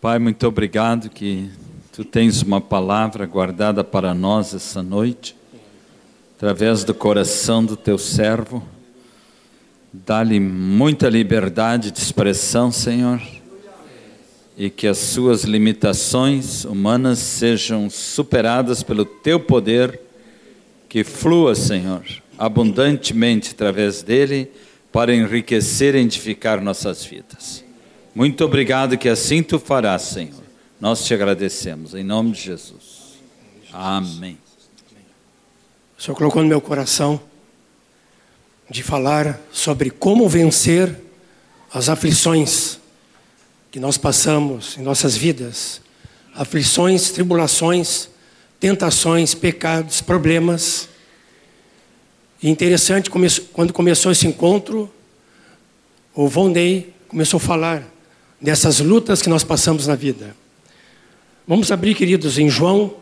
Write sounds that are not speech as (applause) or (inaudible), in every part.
Pai, muito obrigado que tu tens uma palavra guardada para nós essa noite, através do coração do teu servo. Dá-lhe muita liberdade de expressão, Senhor, e que as suas limitações humanas sejam superadas pelo teu poder, que flua, Senhor, abundantemente através dele, para enriquecer e edificar nossas vidas. Muito obrigado que assim tu farás, Senhor. Nós te agradecemos, em nome de Jesus. Amém. O Senhor colocou no meu coração de falar sobre como vencer as aflições que nós passamos em nossas vidas aflições, tribulações, tentações, pecados, problemas. E interessante, quando começou esse encontro, o Vondei começou a falar dessas lutas que nós passamos na vida. Vamos abrir, queridos, em João,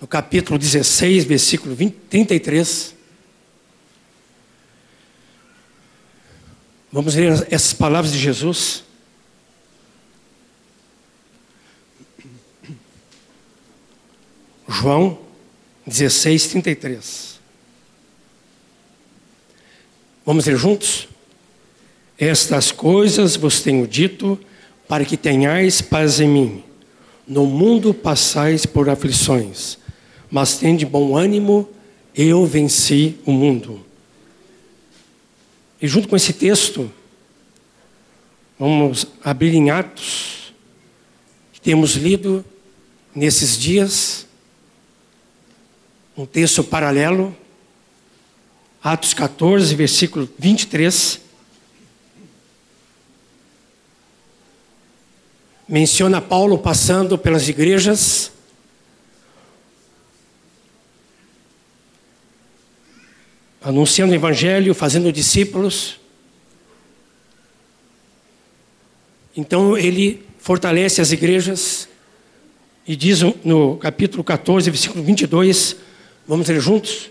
no capítulo 16, versículo 20, 33. Vamos ler essas palavras de Jesus. João 16, 33. Vamos ler juntos? Estas coisas vos tenho dito para que tenhais paz em mim. No mundo passais por aflições, mas tende bom ânimo, eu venci o mundo. E junto com esse texto, vamos abrir em Atos, que temos lido nesses dias, um texto paralelo, Atos 14, versículo 23. Menciona Paulo passando pelas igrejas. Anunciando o evangelho, fazendo discípulos. Então ele fortalece as igrejas e diz no capítulo 14, versículo 22, vamos ler juntos?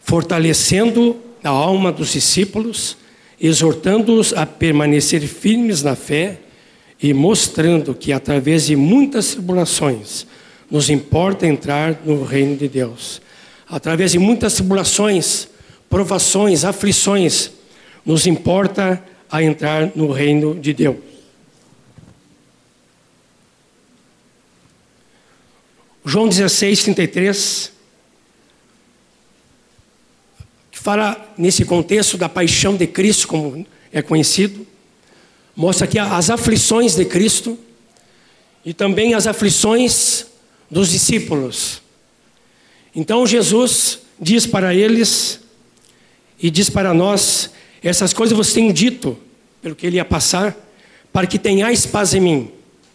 Fortalecendo a alma dos discípulos, exortando-os a permanecer firmes na fé e mostrando que através de muitas tribulações nos importa entrar no reino de Deus. Através de muitas tribulações, provações, aflições, nos importa a entrar no reino de Deus. João 16, 33, que fala nesse contexto da paixão de Cristo, como é conhecido, mostra aqui as aflições de Cristo e também as aflições dos discípulos. Então Jesus diz para eles e diz para nós: essas coisas vos tenho dito, pelo que ele ia passar, para que tenhais paz em mim.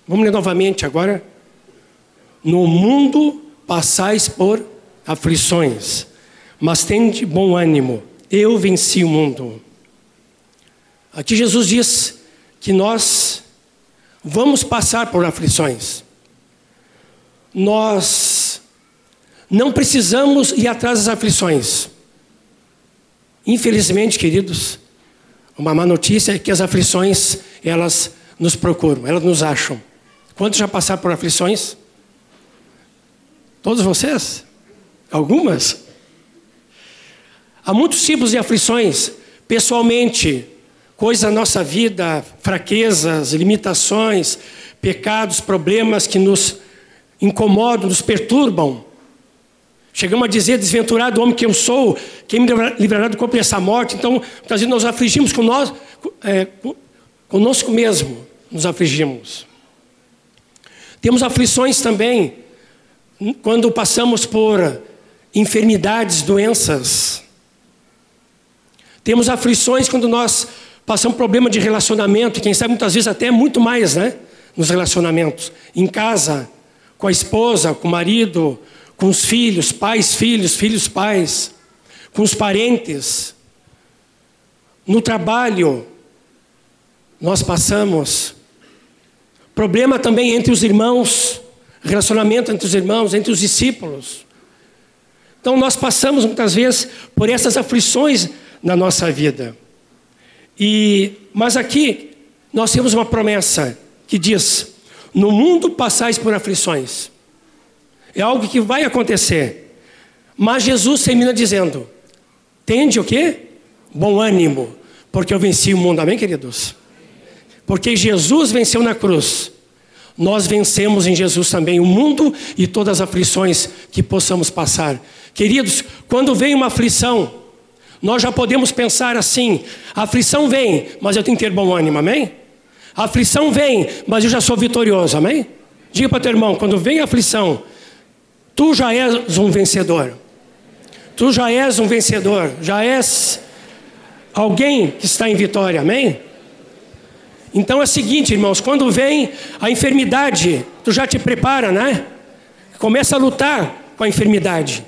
Vamos ler novamente agora. No mundo passais por aflições, mas tende bom ânimo, eu venci o mundo. Aqui Jesus diz que nós vamos passar por aflições. Nós não precisamos ir atrás das aflições. Infelizmente, queridos, uma má notícia é que as aflições, elas nos procuram, elas nos acham. Quantos já passaram por aflições? Todos vocês? Algumas? Há muitos tipos de aflições. Pessoalmente, coisas da nossa vida, fraquezas, limitações, pecados, problemas que nos incomodam, nos perturbam. Chegamos a dizer, desventurado homem que eu sou, quem me livrará do corpo dessa morte? Então, muitas vezes nós afligimos com nós, é, conosco mesmo, nos afligimos. Temos aflições também quando passamos por enfermidades, doenças. Temos aflições quando nós Passamos problema de relacionamento, quem sabe muitas vezes até muito mais, né? Nos relacionamentos. Em casa, com a esposa, com o marido, com os filhos, pais, filhos, filhos, pais, com os parentes. No trabalho, nós passamos. Problema também entre os irmãos, relacionamento entre os irmãos, entre os discípulos. Então nós passamos muitas vezes por essas aflições na nossa vida. E, mas aqui nós temos uma promessa que diz: No mundo passais por aflições. É algo que vai acontecer. Mas Jesus termina dizendo: Tende o quê? Bom ânimo, porque eu venci o mundo. Amém, queridos? Porque Jesus venceu na cruz. Nós vencemos em Jesus também o mundo e todas as aflições que possamos passar. Queridos, quando vem uma aflição, nós já podemos pensar assim: a aflição vem, mas eu tenho que ter bom ânimo, amém? A aflição vem, mas eu já sou vitorioso, amém? Diga para teu irmão: quando vem a aflição, tu já és um vencedor. Tu já és um vencedor, já és alguém que está em vitória, amém? Então é o seguinte, irmãos, quando vem a enfermidade, tu já te prepara, né? Começa a lutar com a enfermidade.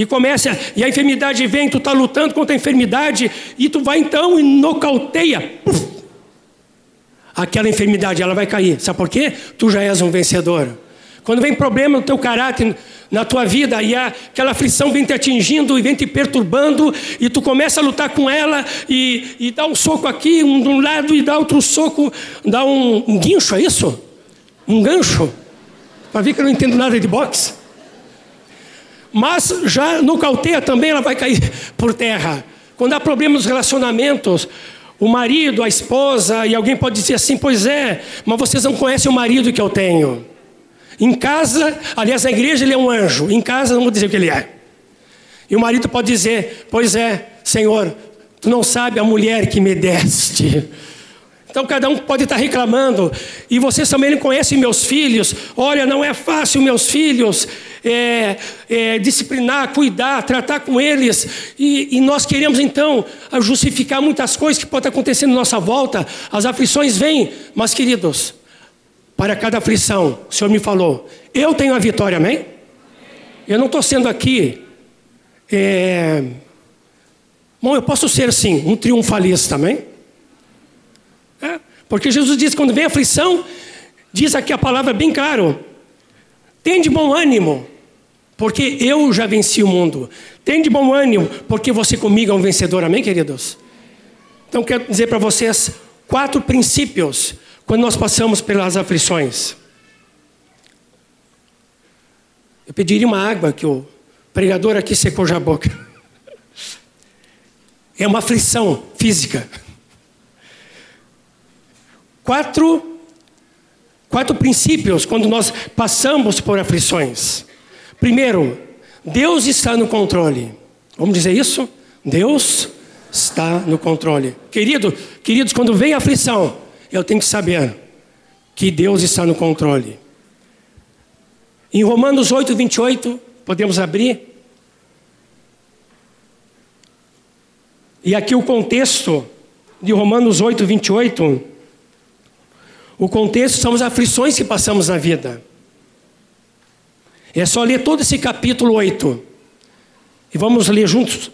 E começa, e a enfermidade vem, tu está lutando contra a enfermidade, e tu vai então e nocauteia. Aquela enfermidade, ela vai cair. Sabe por quê? Tu já és um vencedor. Quando vem problema no teu caráter, na tua vida e aquela aflição vem te atingindo e vem te perturbando e tu começa a lutar com ela e, e dá um soco aqui, um de um lado e dá outro soco, dá um, um guincho, é isso? Um gancho? Para ver que eu não entendo nada de boxe. Mas já no cauteia também ela vai cair por terra. Quando há problemas nos relacionamentos, o marido, a esposa, e alguém pode dizer assim: Pois é, mas vocês não conhecem o marido que eu tenho. Em casa, aliás, na igreja ele é um anjo. Em casa, não vou dizer o que ele é. E o marido pode dizer: Pois é, Senhor, tu não sabe a mulher que me deste. Então cada um pode estar reclamando, e vocês também não conhecem meus filhos. Olha, não é fácil, meus filhos, é, é, disciplinar, cuidar, tratar com eles. E, e, nós queremos então justificar muitas coisas que podem acontecer na nossa volta. As aflições vêm, mas queridos, para cada aflição, o Senhor me falou, eu tenho a vitória, amém? Eu não estou sendo aqui. É... Bom, eu posso ser sim, um triunfalista, amém? Porque Jesus diz: quando vem aflição, diz aqui a palavra bem claro: tem de bom ânimo, porque eu já venci o mundo. Tem de bom ânimo, porque você comigo é um vencedor, amém, queridos? Então, quero dizer para vocês quatro princípios quando nós passamos pelas aflições. Eu pediria uma água que o pregador aqui secou já a boca. É uma aflição física. Quatro, quatro princípios quando nós passamos por aflições. Primeiro, Deus está no controle. Vamos dizer isso? Deus está no controle. Querido, queridos, quando vem a aflição, eu tenho que saber que Deus está no controle. Em Romanos 8, 28, podemos abrir. E aqui o contexto de Romanos 8, 28. O contexto são as aflições que passamos na vida. É só ler todo esse capítulo 8. E vamos ler juntos.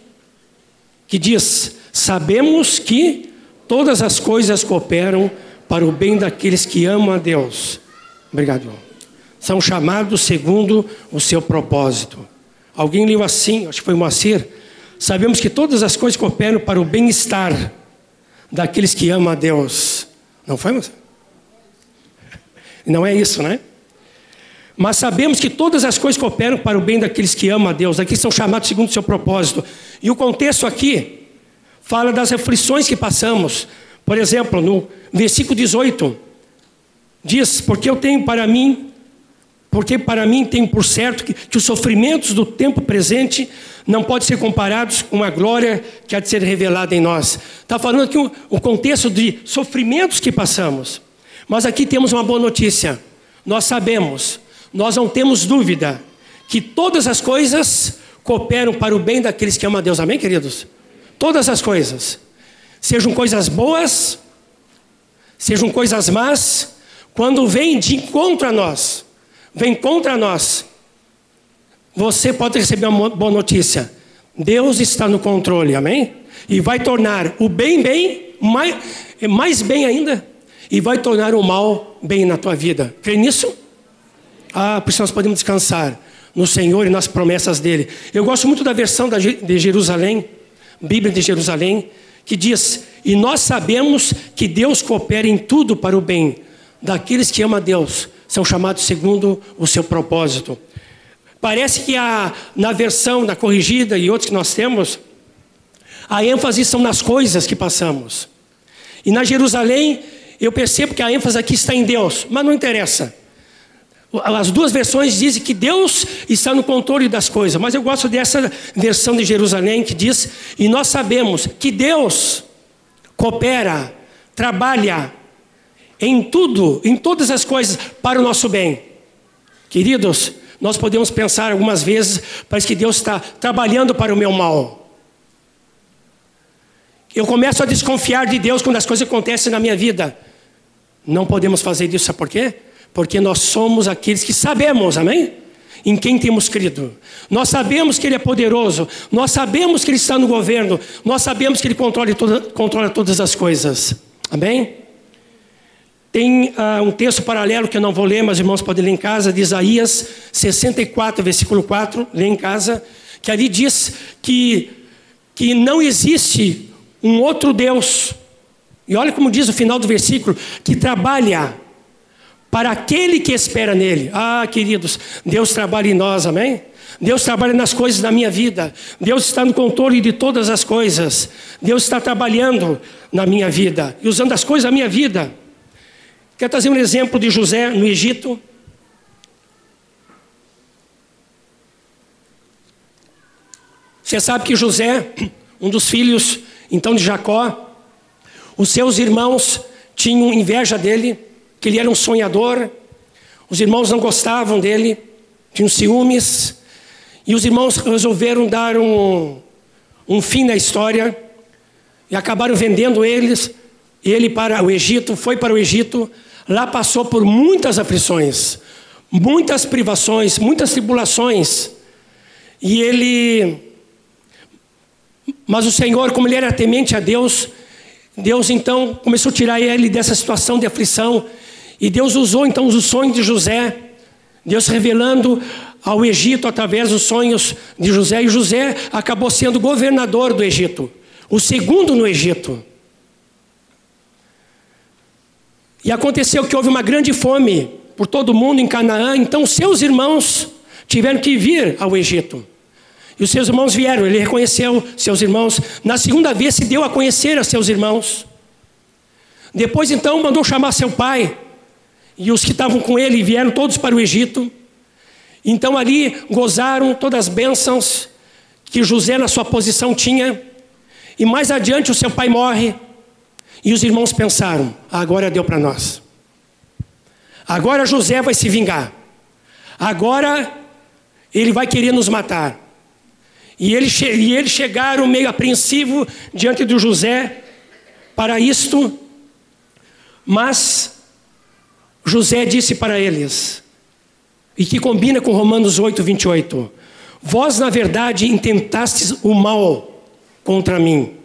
Que diz: Sabemos que todas as coisas cooperam para o bem daqueles que amam a Deus. Obrigado. São chamados segundo o seu propósito. Alguém leu assim, acho que foi Moacir. Sabemos que todas as coisas cooperam para o bem-estar daqueles que amam a Deus. Não foi, Moacir? Não é isso, né? Mas sabemos que todas as coisas cooperam para o bem daqueles que amam a Deus, daqueles que são chamados segundo o seu propósito. E o contexto aqui fala das aflições que passamos, por exemplo, no versículo 18, diz: Porque eu tenho para mim, porque para mim tenho por certo que, que os sofrimentos do tempo presente não podem ser comparados com a glória que há de ser revelada em nós. Está falando aqui o, o contexto de sofrimentos que passamos. Mas aqui temos uma boa notícia. Nós sabemos, nós não temos dúvida, que todas as coisas cooperam para o bem daqueles que amam a Deus. Amém, queridos? Todas as coisas. Sejam coisas boas, sejam coisas más, quando vem de encontro a nós, vem contra nós, você pode receber uma boa notícia. Deus está no controle, amém? E vai tornar o bem bem, mais, mais bem ainda, e vai tornar o mal bem na tua vida. Crê nisso? Ah, por isso nós podemos descansar no Senhor e nas promessas dele. Eu gosto muito da versão de Jerusalém, Bíblia de Jerusalém, que diz: E nós sabemos que Deus coopera em tudo para o bem daqueles que amam a Deus, são chamados segundo o seu propósito. Parece que a, na versão, na corrigida e outros que nós temos, a ênfase são nas coisas que passamos. E na Jerusalém, eu percebo que a ênfase aqui está em Deus, mas não interessa. As duas versões dizem que Deus está no controle das coisas, mas eu gosto dessa versão de Jerusalém que diz: e nós sabemos que Deus coopera, trabalha em tudo, em todas as coisas, para o nosso bem. Queridos, nós podemos pensar algumas vezes, parece que Deus está trabalhando para o meu mal. Eu começo a desconfiar de Deus quando as coisas acontecem na minha vida. Não podemos fazer isso, sabe por quê? Porque nós somos aqueles que sabemos, amém? Em quem temos crido. Nós sabemos que Ele é poderoso, nós sabemos que Ele está no governo, nós sabemos que Ele controla, toda, controla todas as coisas, amém? Tem uh, um texto paralelo que eu não vou ler, mas irmãos podem ler em casa, de Isaías 64, versículo 4, lê em casa, que ali diz que, que não existe um outro Deus. E olha como diz o final do versículo: que trabalha para aquele que espera nele. Ah, queridos, Deus trabalha em nós, amém? Deus trabalha nas coisas da minha vida. Deus está no controle de todas as coisas. Deus está trabalhando na minha vida e usando as coisas da minha vida. Quero trazer um exemplo de José no Egito. Você sabe que José, um dos filhos então de Jacó, os seus irmãos tinham inveja dele, que ele era um sonhador. Os irmãos não gostavam dele, tinham ciúmes. E os irmãos resolveram dar um, um fim na história e acabaram vendendo eles, ele para o Egito, foi para o Egito, Lá passou por muitas aflições, muitas privações, muitas tribulações. E ele. Mas o Senhor, como ele era temente a Deus, Deus então começou a tirar ele dessa situação de aflição. E Deus usou então os sonhos de José, Deus revelando ao Egito através dos sonhos de José. E José acabou sendo governador do Egito, o segundo no Egito. E aconteceu que houve uma grande fome por todo o mundo em Canaã, então seus irmãos tiveram que vir ao Egito. E os seus irmãos vieram, ele reconheceu seus irmãos. Na segunda vez se deu a conhecer a seus irmãos. Depois então mandou chamar seu pai. E os que estavam com ele vieram todos para o Egito. Então ali gozaram todas as bênçãos que José na sua posição tinha. E mais adiante o seu pai morre. E os irmãos pensaram: agora deu para nós. Agora José vai se vingar. Agora ele vai querer nos matar. E eles, chegaram meio apreensivo diante de José para isto, mas José disse para eles, e que combina com Romanos 8, 28, Vós, na verdade, intentastes o mal contra mim,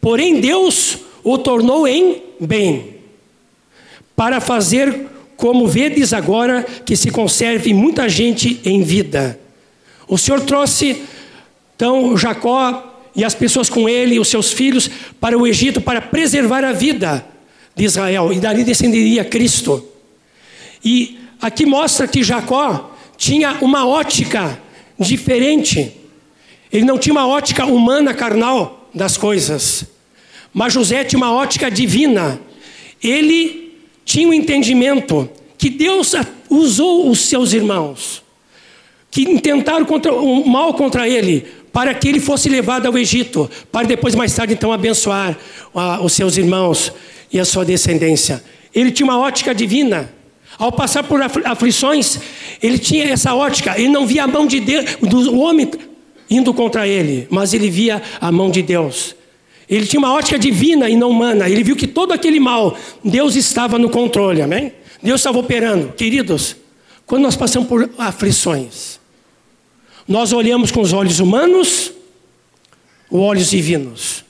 Porém, Deus o tornou em bem, para fazer como vedes agora que se conserve muita gente em vida. O Senhor trouxe então Jacó e as pessoas com ele, os seus filhos, para o Egito para preservar a vida de Israel, e dali descenderia Cristo. E aqui mostra que Jacó tinha uma ótica diferente. Ele não tinha uma ótica humana carnal das coisas. Mas José tinha uma ótica divina. Ele tinha um entendimento que Deus usou os seus irmãos, que intentaram contra, um mal contra ele, para que ele fosse levado ao Egito, para depois, mais tarde, então, abençoar uh, os seus irmãos e a sua descendência. Ele tinha uma ótica divina. Ao passar por aflições, ele tinha essa ótica. Ele não via a mão de Deus, do homem indo contra ele, mas ele via a mão de Deus. Ele tinha uma ótica divina e não humana. Ele viu que todo aquele mal, Deus estava no controle, amém? Deus estava operando. Queridos, quando nós passamos por aflições, nós olhamos com os olhos humanos ou olhos divinos?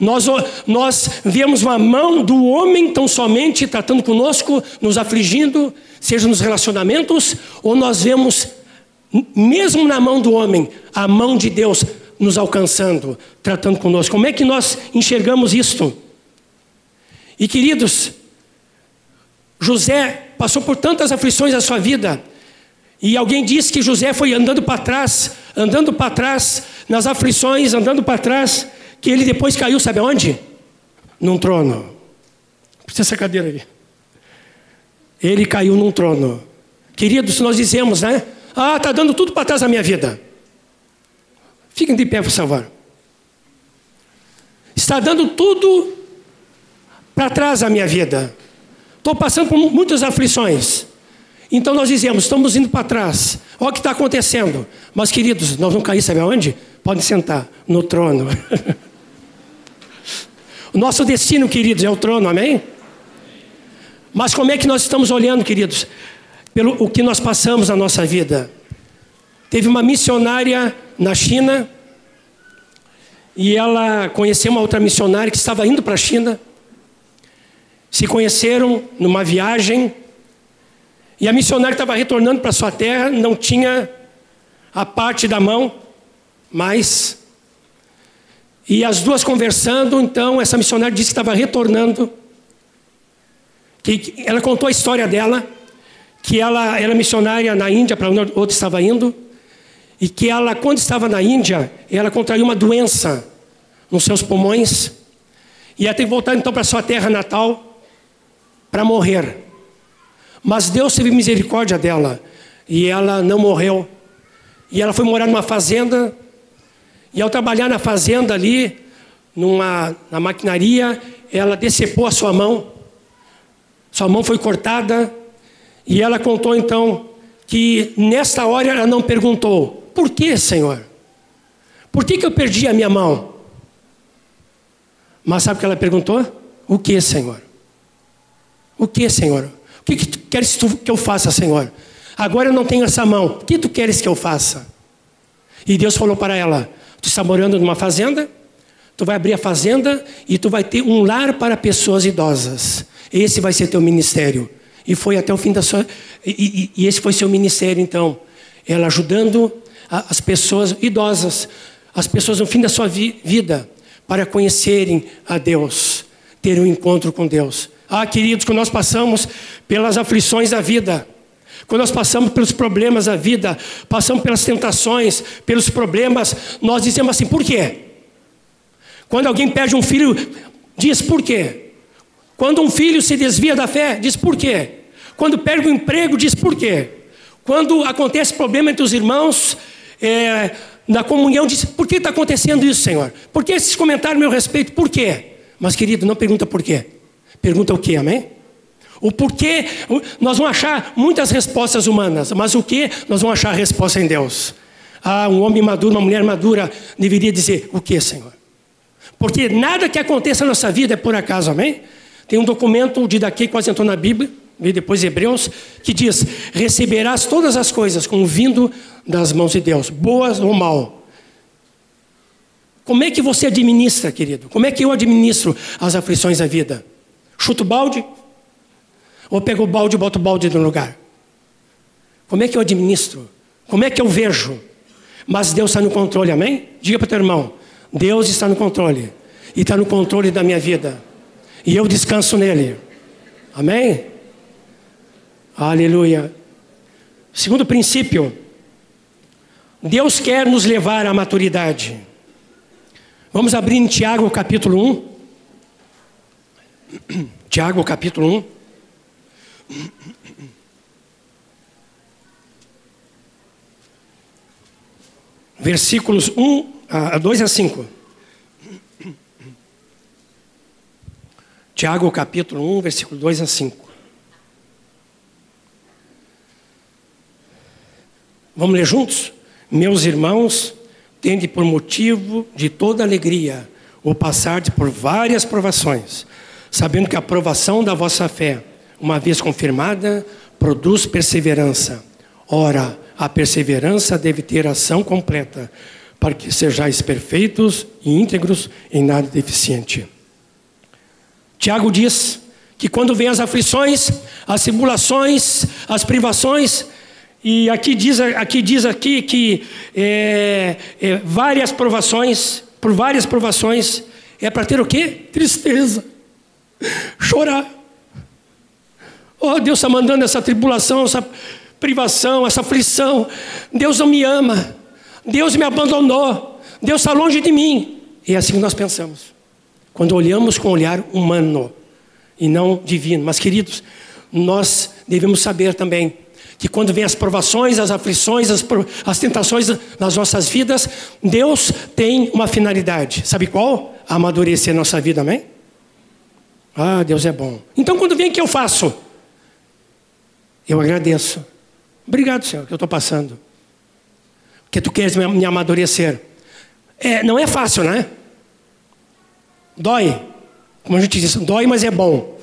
Nós, nós vemos uma mão do homem tão somente tratando conosco, nos afligindo, seja nos relacionamentos, ou nós vemos mesmo na mão do homem, a mão de Deus nos alcançando, tratando conosco. Como é que nós enxergamos isto? E queridos, José passou por tantas aflições na sua vida, e alguém disse que José foi andando para trás, andando para trás, nas aflições, andando para trás, que ele depois caiu, sabe aonde? Num trono. Precisa essa cadeira aí. Ele caiu num trono. Queridos, nós dizemos, né? Ah, está dando tudo para trás na minha vida. Fiquem de pé, por favor. Está dando tudo para trás a minha vida. Estou passando por muitas aflições. Então nós dizemos, estamos indo para trás. Olha o que está acontecendo. Mas, queridos, nós vamos cair, sabe aonde? Podem sentar, no trono. (laughs) o nosso destino, queridos, é o trono, amém? Mas como é que nós estamos olhando, queridos? Pelo o que nós passamos na nossa vida. Teve uma missionária na China, e ela conheceu uma outra missionária que estava indo para a China. Se conheceram numa viagem. E a missionária estava retornando para sua terra, não tinha a parte da mão, mas. E as duas conversando, então, essa missionária disse que estava retornando. Que ela contou a história dela, que ela era missionária na Índia, para onde estava indo, e que ela, quando estava na Índia, ela contraiu uma doença nos seus pulmões, e ela teve que voltar então para sua terra natal, para morrer. Mas Deus teve misericórdia dela e ela não morreu. E ela foi morar numa fazenda. E ao trabalhar na fazenda ali, numa, na maquinaria, ela decepou a sua mão. Sua mão foi cortada. E ela contou então que nesta hora ela não perguntou: Por que, Senhor? Por que, que eu perdi a minha mão? Mas sabe o que ela perguntou? O que, Senhor? O que, Senhor? O que, que tu queres que eu faça, Senhor? Agora eu não tenho essa mão. O que tu queres que eu faça? E Deus falou para ela: Tu está morando numa fazenda? Tu vai abrir a fazenda e tu vai ter um lar para pessoas idosas. Esse vai ser teu ministério. E foi até o fim da sua. E, e, e esse foi seu ministério, então. Ela ajudando a, as pessoas idosas, as pessoas no fim da sua vi, vida, para conhecerem a Deus, ter um encontro com Deus. Ah, queridos, quando nós passamos pelas aflições da vida, quando nós passamos pelos problemas da vida, passamos pelas tentações, pelos problemas, nós dizemos assim: por quê? Quando alguém perde um filho, diz por quê? Quando um filho se desvia da fé, diz por quê? Quando perde um emprego, diz por quê? Quando acontece problema entre os irmãos, é, na comunhão, diz por que está acontecendo isso, Senhor? Por que esses comentários a meu respeito? Por quê? Mas, querido, não pergunta por quê. Pergunta o que, amém? O porquê, nós vamos achar muitas respostas humanas, mas o que nós vamos achar a resposta em Deus. Ah, um homem maduro, uma mulher madura deveria dizer: O que, Senhor? Porque nada que aconteça na nossa vida é por acaso, amém? Tem um documento de daqui quase entrou na Bíblia, e depois Hebreus, que diz: Receberás todas as coisas como vindo das mãos de Deus, boas ou mal. Como é que você administra, querido? Como é que eu administro as aflições da vida? Chuta o balde? Ou pego o balde e boto o balde no lugar? Como é que eu administro? Como é que eu vejo? Mas Deus está no controle, amém? Diga para o teu irmão: Deus está no controle. E está no controle da minha vida. E eu descanso nele. Amém? Aleluia. Segundo princípio, Deus quer nos levar à maturidade. Vamos abrir em Tiago capítulo 1. (clears throat) Tiago capítulo 1. Versículos 1 a 2 a 5. Tiago capítulo 1, versículo 2 a 5. Vamos ler juntos? Meus irmãos, tende por motivo de toda alegria o passar por várias provações sabendo que a aprovação da vossa fé, uma vez confirmada, produz perseverança. Ora, a perseverança deve ter ação completa, para que sejais perfeitos e íntegros em nada deficiente. Tiago diz que quando vem as aflições, as tribulações, as privações, e aqui diz aqui, diz aqui que é, é, várias provações, por várias provações, é para ter o quê? Tristeza chorar. Oh, Deus está mandando essa tribulação, essa privação, essa aflição. Deus não me ama. Deus me abandonou. Deus está longe de mim. E é assim que nós pensamos. Quando olhamos com um olhar humano e não divino. Mas, queridos, nós devemos saber também que quando vem as provações, as aflições, as, as tentações nas nossas vidas, Deus tem uma finalidade. Sabe qual? Amadurecer nossa vida, amém? Ah, Deus é bom. Então, quando vem, o que eu faço? Eu agradeço. Obrigado, Senhor, que eu estou passando. Porque tu queres me amadurecer. É, não é fácil, né? Dói. Como a gente diz, dói, mas é bom.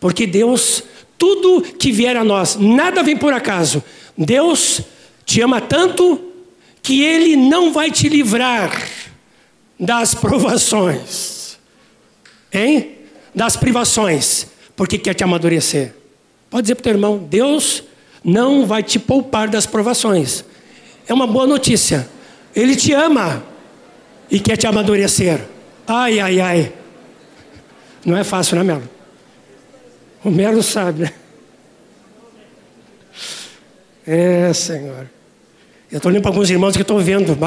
Porque Deus, tudo que vier a nós, nada vem por acaso. Deus te ama tanto que Ele não vai te livrar das provações. Hein? Das privações. Porque quer te amadurecer. Pode dizer para o teu irmão: Deus não vai te poupar das provações. É uma boa notícia. Ele te ama e quer te amadurecer. Ai, ai, ai. Não é fácil, né, Melo? O Melo sabe, né? É, Senhor. Eu estou olhando para alguns irmãos que estou vendo.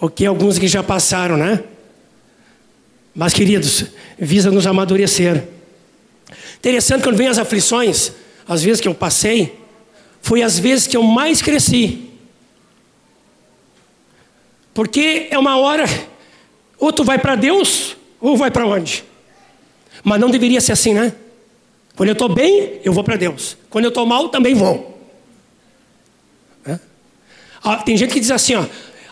o que alguns que já passaram, né? Mas, queridos, visa nos amadurecer. Interessante quando vem as aflições, as vezes que eu passei, foi as vezes que eu mais cresci. Porque é uma hora, ou tu vai para Deus, ou vai para onde? Mas não deveria ser assim, né? Quando eu estou bem, eu vou para Deus. Quando eu estou mal, também vou. É? Ah, tem gente que diz assim, ó,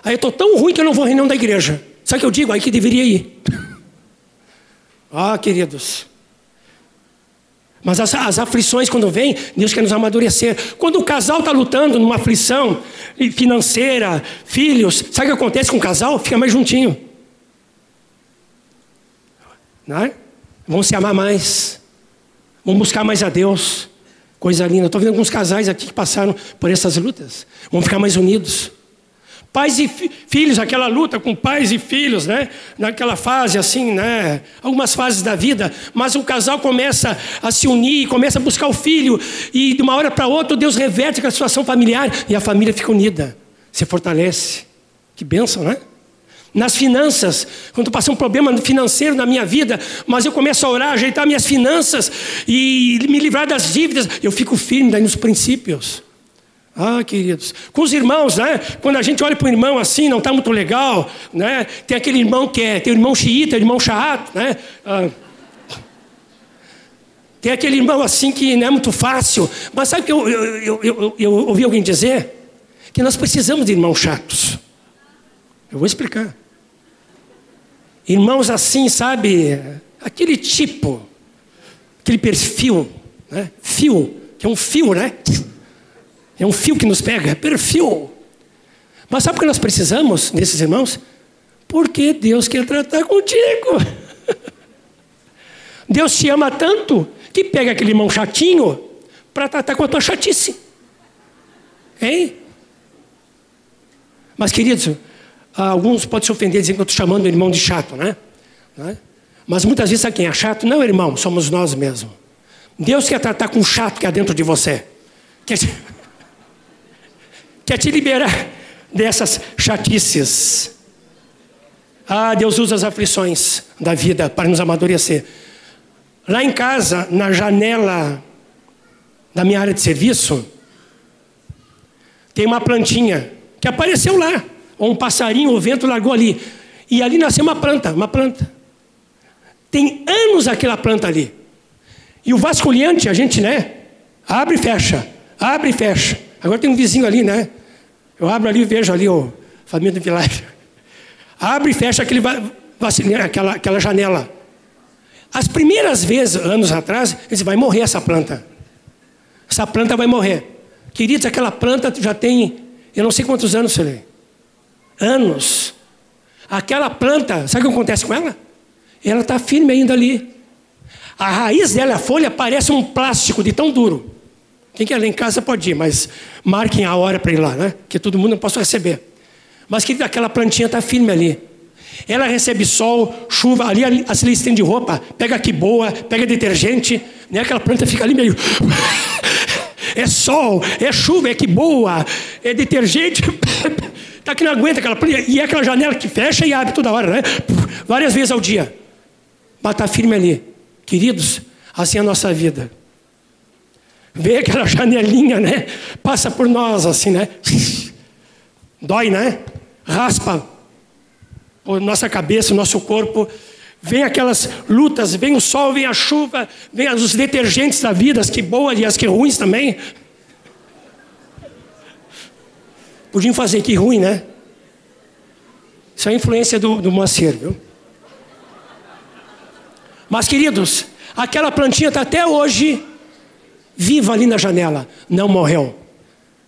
aí eu estou tão ruim que eu não vou reunião da igreja. Sabe o que eu digo? Aí que deveria ir. (laughs) ah, queridos. Mas as, as, aflições, quando vêm, Deus quer nos amadurecer. Quando o casal está lutando numa aflição financeira, filhos, sabe o que acontece com o casal? Fica mais juntinho. Não é? Vão se amar mais. Vão buscar mais a Deus. Coisa linda. Estou vendo alguns casais aqui que passaram por essas lutas. Vão ficar mais unidos. Pais e fi filhos, aquela luta com pais e filhos, né? Naquela fase assim, né? Algumas fases da vida, mas o casal começa a se unir, começa a buscar o filho, e de uma hora para outra Deus reverte com a situação familiar e a família fica unida, se fortalece. Que bênção, né? Nas finanças, quando passar um problema financeiro na minha vida, mas eu começo a orar, ajeitar minhas finanças e me livrar das dívidas, eu fico firme nos princípios. Ah, queridos, com os irmãos, né? Quando a gente olha para o irmão assim, não está muito legal, né? Tem aquele irmão que é, tem o irmão xiita, o irmão chato, né? Ah, tem aquele irmão assim que não é muito fácil. Mas sabe que eu, eu, eu, eu ouvi alguém dizer? Que nós precisamos de irmãos chatos. Eu vou explicar. Irmãos assim, sabe? Aquele tipo, aquele perfil, né? Fio, que é um fio, né? É um fio que nos pega, é perfil. Mas sabe o que nós precisamos desses irmãos? Porque Deus quer tratar contigo. (laughs) Deus te ama tanto que pega aquele irmão chatinho para tratar com a tua chatice. Hein? Mas, queridos, alguns podem se ofender dizendo que eu estou chamando o irmão de chato, né? né? Mas muitas vezes sabe quem é chato? Não, irmão, somos nós mesmos. Deus quer tratar com o chato que há dentro de você. Quer (laughs) quer te liberar dessas chatices. Ah, Deus usa as aflições da vida para nos amadurecer. Lá em casa, na janela da minha área de serviço, tem uma plantinha que apareceu lá. Ou um passarinho, o vento largou ali. E ali nasceu uma planta, uma planta. Tem anos aquela planta ali. E o vasculhante, a gente, né? Abre e fecha, abre e fecha. Agora tem um vizinho ali, né? Eu abro ali e vejo ali o família do Vilares. (laughs) Abre e fecha aquele aquela, aquela janela. As primeiras vezes, anos atrás, ele vai morrer essa planta. Essa planta vai morrer. Queridos, aquela planta já tem, eu não sei quantos anos, Celei. Anos. Aquela planta, sabe o que acontece com ela? Ela está firme ainda ali. A raiz dela, a folha, parece um plástico de tão duro. Quem quer ler em casa pode ir, mas marquem a hora para ir lá, né? Que todo mundo não possa receber. Mas que aquela plantinha está firme ali. Ela recebe sol, chuva, ali a se estende roupa, pega que boa, pega detergente, né? aquela planta fica ali meio. (laughs) é sol, é chuva, é que boa, é detergente. (laughs) tá que não aguenta aquela planta. E é aquela janela que fecha e abre toda hora, né? Várias vezes ao dia. Bata firme ali. Queridos, assim é a nossa vida. Vê aquela janelinha, né? Passa por nós assim, né? Dói, né? Raspa a nossa cabeça, o nosso corpo. Vem aquelas lutas, vem o sol, vem a chuva, vem os detergentes da vida, as que boas e as que ruins também. Podiam fazer que ruim, né? Isso é a influência do, do Moacir, viu? Mas, queridos, aquela plantinha está até hoje viva ali na janela, não morreu.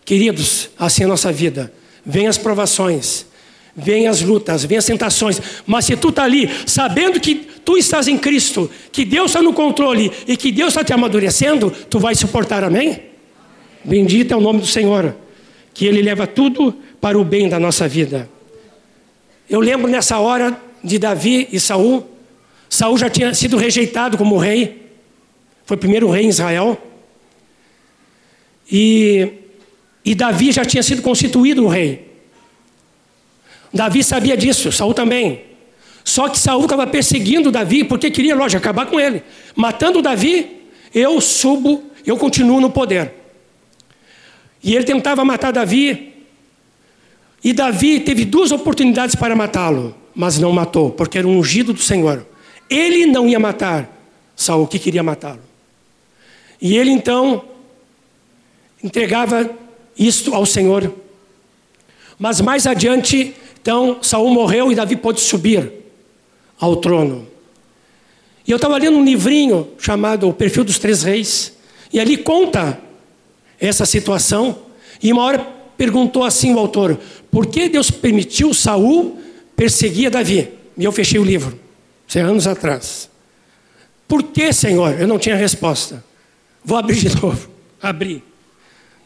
Queridos, assim é a nossa vida. Vem as provações, vem as lutas, vem as tentações, mas se tu está ali, sabendo que tu estás em Cristo, que Deus está no controle e que Deus está te amadurecendo, tu vai suportar, amém? Bendito é o nome do Senhor, que Ele leva tudo para o bem da nossa vida. Eu lembro nessa hora de Davi e Saul, Saul já tinha sido rejeitado como rei, foi o primeiro rei em Israel, e, e Davi já tinha sido constituído o rei. Davi sabia disso, Saul também. Só que Saul estava perseguindo Davi porque queria, lógico, acabar com ele. Matando Davi, eu subo, eu continuo no poder. E ele tentava matar Davi. E Davi teve duas oportunidades para matá-lo, mas não matou, porque era um ungido do Senhor. Ele não ia matar Saul, que queria matá-lo. E ele então entregava isto ao Senhor. Mas mais adiante então, Saul morreu e Davi pôde subir ao trono. E eu estava lendo um livrinho chamado O Perfil dos Três Reis, e ali conta essa situação. E uma hora perguntou assim o autor: por que Deus permitiu Saul perseguir Davi? E eu fechei o livro, é anos atrás. Por que, Senhor? Eu não tinha resposta. Vou abrir de (laughs) novo. Abri.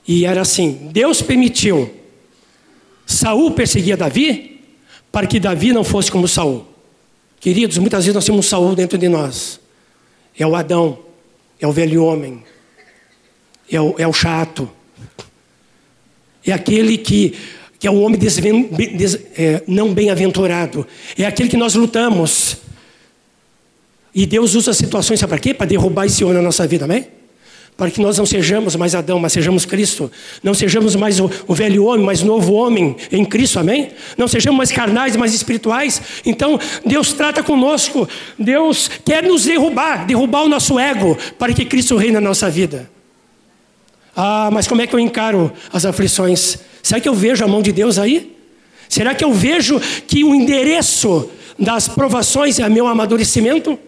E era assim: Deus permitiu Saul perseguir Davi para que Davi não fosse como Saul. Queridos, muitas vezes nós temos um Saul dentro de nós. É o Adão, é o velho homem, é o, é o chato, é aquele que, que é o homem desven, des, é, não bem-aventurado, é aquele que nós lutamos. E Deus usa situações, sabe para quê? Para derrubar esse homem na nossa vida, amém? Para que nós não sejamos mais Adão, mas sejamos Cristo. Não sejamos mais o, o, velho homem, mas novo homem em Cristo, amém? Não sejamos mais carnais, mais espirituais. Então, Deus trata conosco. Deus quer nos derrubar, derrubar o nosso ego, para que Cristo reine na nossa vida. Ah, mas como é que eu encaro as aflições? Será que eu vejo a mão de Deus aí? Será que eu vejo que o endereço das provações é meu amadurecimento?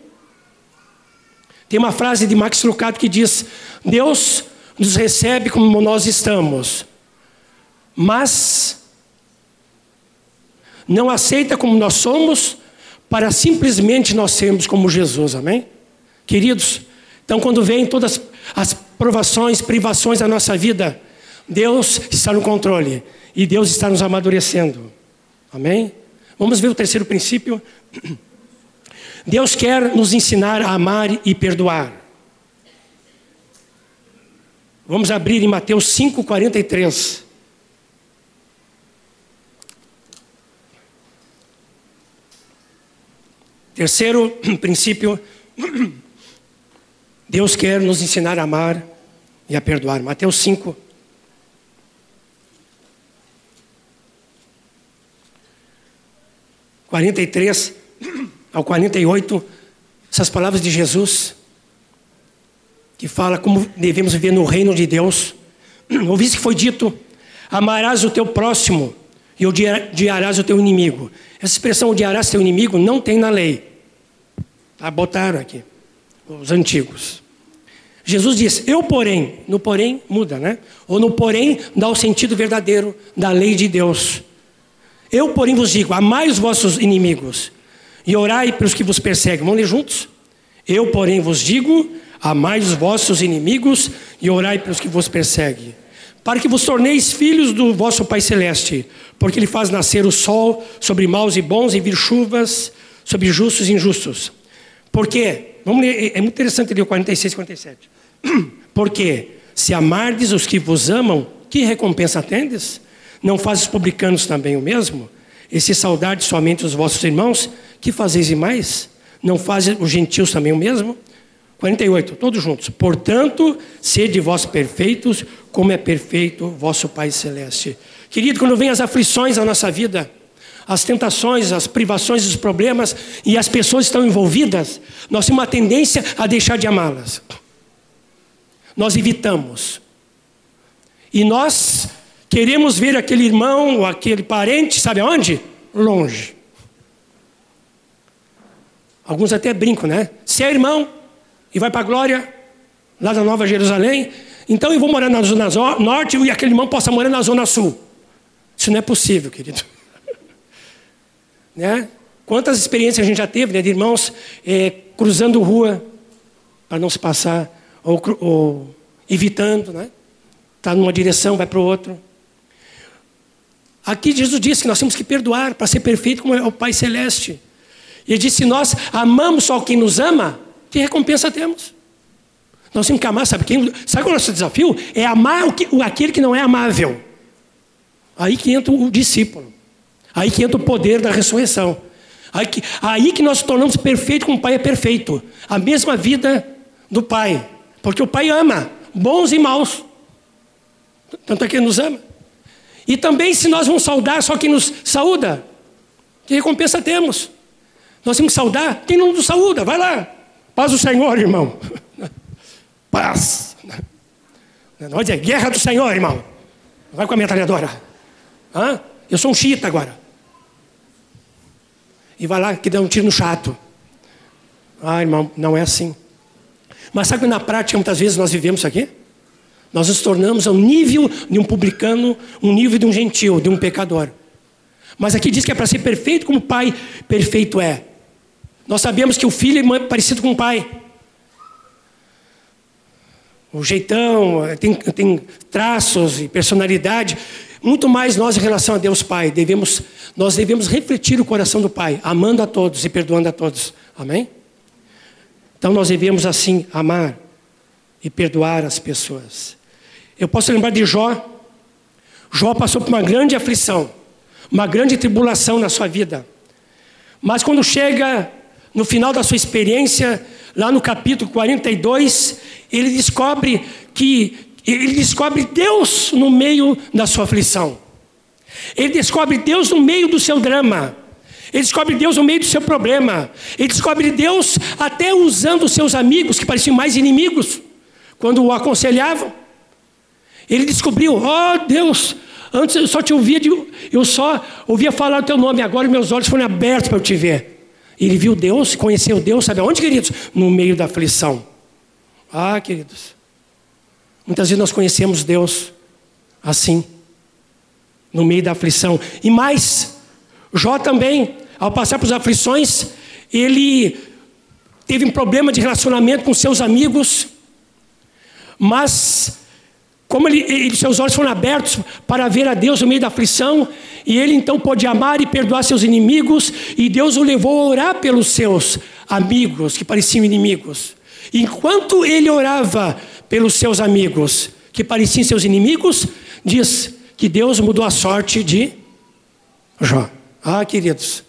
Tem uma frase de Max Lucado que diz: Deus nos recebe como nós estamos, mas não aceita como nós somos, para simplesmente nós sermos como Jesus, amém? Queridos, então quando vem todas as provações, privações da nossa vida, Deus está no controle e Deus está nos amadurecendo, amém? Vamos ver o terceiro princípio. Deus quer nos ensinar a amar e perdoar. Vamos abrir em Mateus 5,43. Terceiro (clears throat) princípio, (clears throat) Deus quer nos ensinar a amar e a perdoar. Mateus 5. Quarenta ao 48, essas palavras de Jesus, que fala como devemos viver no reino de Deus. (clears throat) Ouviste que foi dito: amarás o teu próximo e odiarás o teu inimigo. Essa expressão odiarás teu inimigo não tem na lei. Tá, botaram aqui, os antigos. Jesus diz, eu porém, no porém muda, né? Ou no porém dá o sentido verdadeiro da lei de Deus. Eu porém vos digo, amai os vossos inimigos e orai pelos que vos perseguem. Vamos ler juntos? Eu, porém, vos digo: amai os vossos inimigos e orai pelos que vos perseguem, para que vos torneis filhos do vosso Pai Celeste, porque Ele faz nascer o sol sobre maus e bons e vir chuvas sobre justos e injustos. Por quê? Vamos ler, é muito interessante ler o 46 e 47. (clears throat) Porque se amardes os que vos amam, que recompensa tendes? Não fazes publicanos também o mesmo? E se saudades somente os vossos irmãos, que fazeis e mais? Não fazem os gentios também o mesmo? 48, todos juntos. Portanto, sede vós perfeitos, como é perfeito vosso Pai Celeste. Querido, quando vem as aflições na nossa vida, as tentações, as privações, os problemas e as pessoas estão envolvidas, nós temos uma tendência a deixar de amá-las. Nós evitamos. E nós queremos ver aquele irmão ou aquele parente, sabe aonde? Longe. Alguns até brincam, né? Se é irmão e vai para a glória, lá da Nova Jerusalém, então eu vou morar na Zona Norte e aquele irmão possa morar na Zona Sul. Isso não é possível, querido. (laughs) né? Quantas experiências a gente já teve né, de irmãos é, cruzando rua para não se passar, ou, ou evitando, né? Está numa direção, vai para o outro. Aqui Jesus disse que nós temos que perdoar para ser perfeito como é o Pai Celeste. E disse: se nós amamos só quem nos ama, que recompensa temos? Nós temos que amar, sabe quem? Sabe qual é o nosso desafio? É amar o que, aquele que não é amável. Aí que entra o discípulo. Aí que entra o poder da ressurreição. Aí que, aí que nós tornamos perfeito como o Pai é perfeito. A mesma vida do Pai. Porque o Pai ama, bons e maus. Tanto é que ele nos ama. E também, se nós vamos saudar só quem nos saúda, que recompensa temos? Nós temos que saudar quem não nos saúda. Vai lá. Paz do Senhor, irmão. (laughs) Paz. Nós é guerra do Senhor, irmão. Vai com a metralhadora. Hã? Eu sou um chita agora. E vai lá que dá um tiro no chato. Ah, irmão, não é assim. Mas sabe que na prática muitas vezes nós vivemos isso aqui? Nós nos tornamos ao nível de um publicano, um nível de um gentil, de um pecador. Mas aqui diz que é para ser perfeito como o pai perfeito é. Nós sabemos que o filho é parecido com o pai. O jeitão, tem, tem traços e personalidade. Muito mais nós em relação a Deus Pai. Devemos, nós devemos refletir o coração do Pai, amando a todos e perdoando a todos. Amém? Então nós devemos assim amar e perdoar as pessoas. Eu posso lembrar de Jó. Jó passou por uma grande aflição, uma grande tribulação na sua vida. Mas quando chega no final da sua experiência, lá no capítulo 42, ele descobre que ele descobre Deus no meio da sua aflição. Ele descobre Deus no meio do seu drama. Ele descobre Deus no meio do seu problema. Ele descobre Deus até usando os seus amigos, que pareciam mais inimigos, quando o aconselhavam. Ele descobriu, ó oh, Deus, antes eu só te ouvia, de, eu só ouvia falar o teu nome, agora meus olhos foram abertos para eu te ver. Ele viu Deus, conheceu Deus, sabe aonde, queridos? No meio da aflição. Ah, queridos. Muitas vezes nós conhecemos Deus assim, no meio da aflição. E mais, Jó também, ao passar por aflições, ele teve um problema de relacionamento com seus amigos, mas como ele, ele, seus olhos foram abertos para ver a Deus no meio da aflição, e ele então pôde amar e perdoar seus inimigos, e Deus o levou a orar pelos seus amigos que pareciam inimigos. Enquanto ele orava pelos seus amigos que pareciam seus inimigos, diz que Deus mudou a sorte de Jó. Ah, queridos,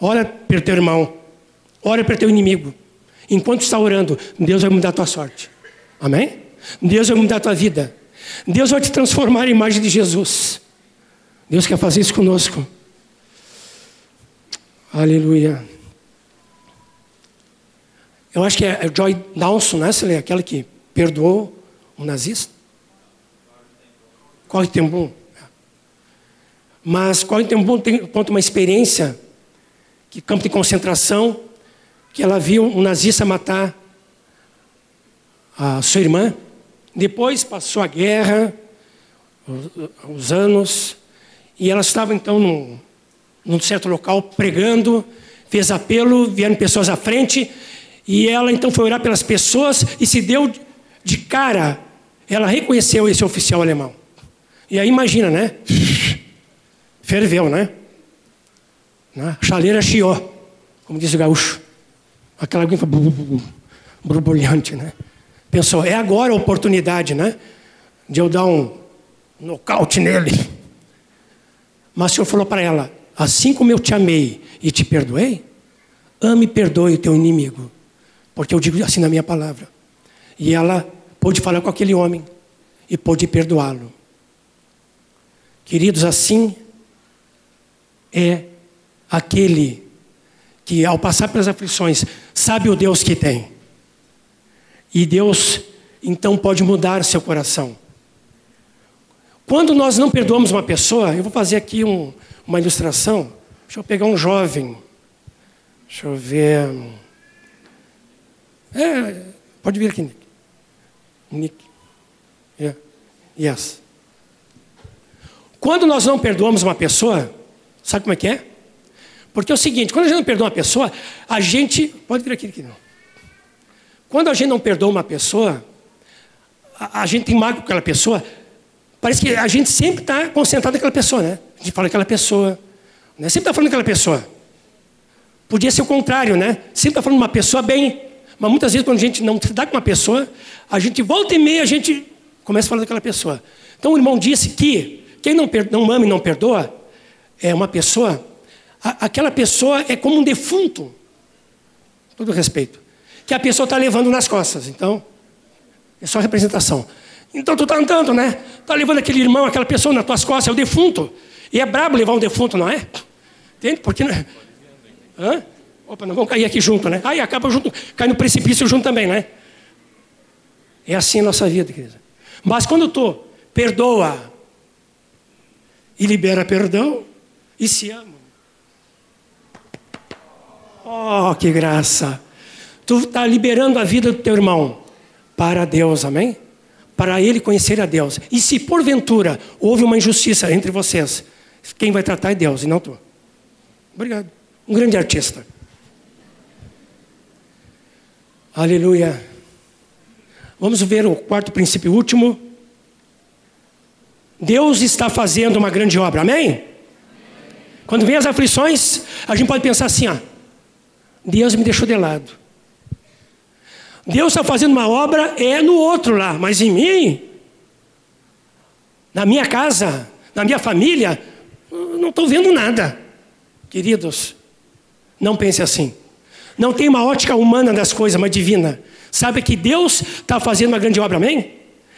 ora pelo teu irmão, ora pelo teu inimigo. Enquanto está orando, Deus vai mudar a tua sorte. Amém? Deus vai mudar a tua vida. Deus vai te transformar em imagem de Jesus. Deus quer fazer isso conosco. Aleluia. Eu acho que é Joy Dawson, né, Celê? Aquela que perdoou um nazista. Corre tem bom. Mas Corre tem bom tem, conta uma experiência que campo de concentração que ela viu um nazista matar a sua irmã depois passou a guerra, os anos, e ela estava então num, num certo local pregando, fez apelo, vieram pessoas à frente, e ela então foi orar pelas pessoas e se deu de cara, ela reconheceu esse oficial alemão. E aí imagina, né? Ferveu, né? né? Chaleira chiou, como diz o gaúcho. Aquela água borbulhante, né? Pensou, é agora a oportunidade, né? De eu dar um nocaute nele. Mas o Senhor falou para ela: assim como eu te amei e te perdoei, ame e perdoe o teu inimigo. Porque eu digo assim na minha palavra. E ela pôde falar com aquele homem e pôde perdoá-lo. Queridos, assim é aquele que, ao passar pelas aflições, sabe o Deus que tem. E Deus, então, pode mudar seu coração. Quando nós não perdoamos uma pessoa, eu vou fazer aqui um, uma ilustração. Deixa eu pegar um jovem. Deixa eu ver. É, pode vir aqui, Nick. Nick. Yeah. Yes. Quando nós não perdoamos uma pessoa, sabe como é que é? Porque é o seguinte, quando a gente não perdoa uma pessoa, a gente. Pode vir aqui, aqui não. Quando a gente não perdoa uma pessoa, a, a gente tem mágoa com aquela pessoa, parece que a gente sempre está concentrado naquela pessoa, né? A gente fala daquela pessoa, né? sempre está falando daquela pessoa. Podia ser o contrário, né? Sempre está falando de uma pessoa bem, mas muitas vezes quando a gente não dá com uma pessoa, a gente volta e meia, a gente começa a falar daquela pessoa. Então o irmão disse que quem não, não ama e não perdoa é uma pessoa, a, aquela pessoa é como um defunto, todo respeito que a pessoa está levando nas costas. Então, é só representação. Então tu está andando, né? Está levando aquele irmão, aquela pessoa nas tuas costas, é o defunto. E é brabo levar um defunto, não é? Entende? Porque não é? Hã? Opa, não vamos cair aqui junto, né? Aí acaba junto, cai no precipício junto também, né? É assim a nossa vida, querida. Mas quando tu perdoa e libera perdão e se ama. Oh, que graça! Tu está liberando a vida do teu irmão para Deus, amém? Para ele conhecer a Deus. E se porventura houve uma injustiça entre vocês, quem vai tratar é Deus e não tu. Obrigado. Um grande artista. Aleluia. Vamos ver o quarto princípio último. Deus está fazendo uma grande obra, amém? Quando vem as aflições, a gente pode pensar assim: ó, Deus me deixou de lado. Deus está fazendo uma obra é no outro lá, mas em mim, na minha casa, na minha família, não estou vendo nada. Queridos, não pense assim. Não tem uma ótica humana das coisas, mas divina. Sabe que Deus está fazendo uma grande obra, amém?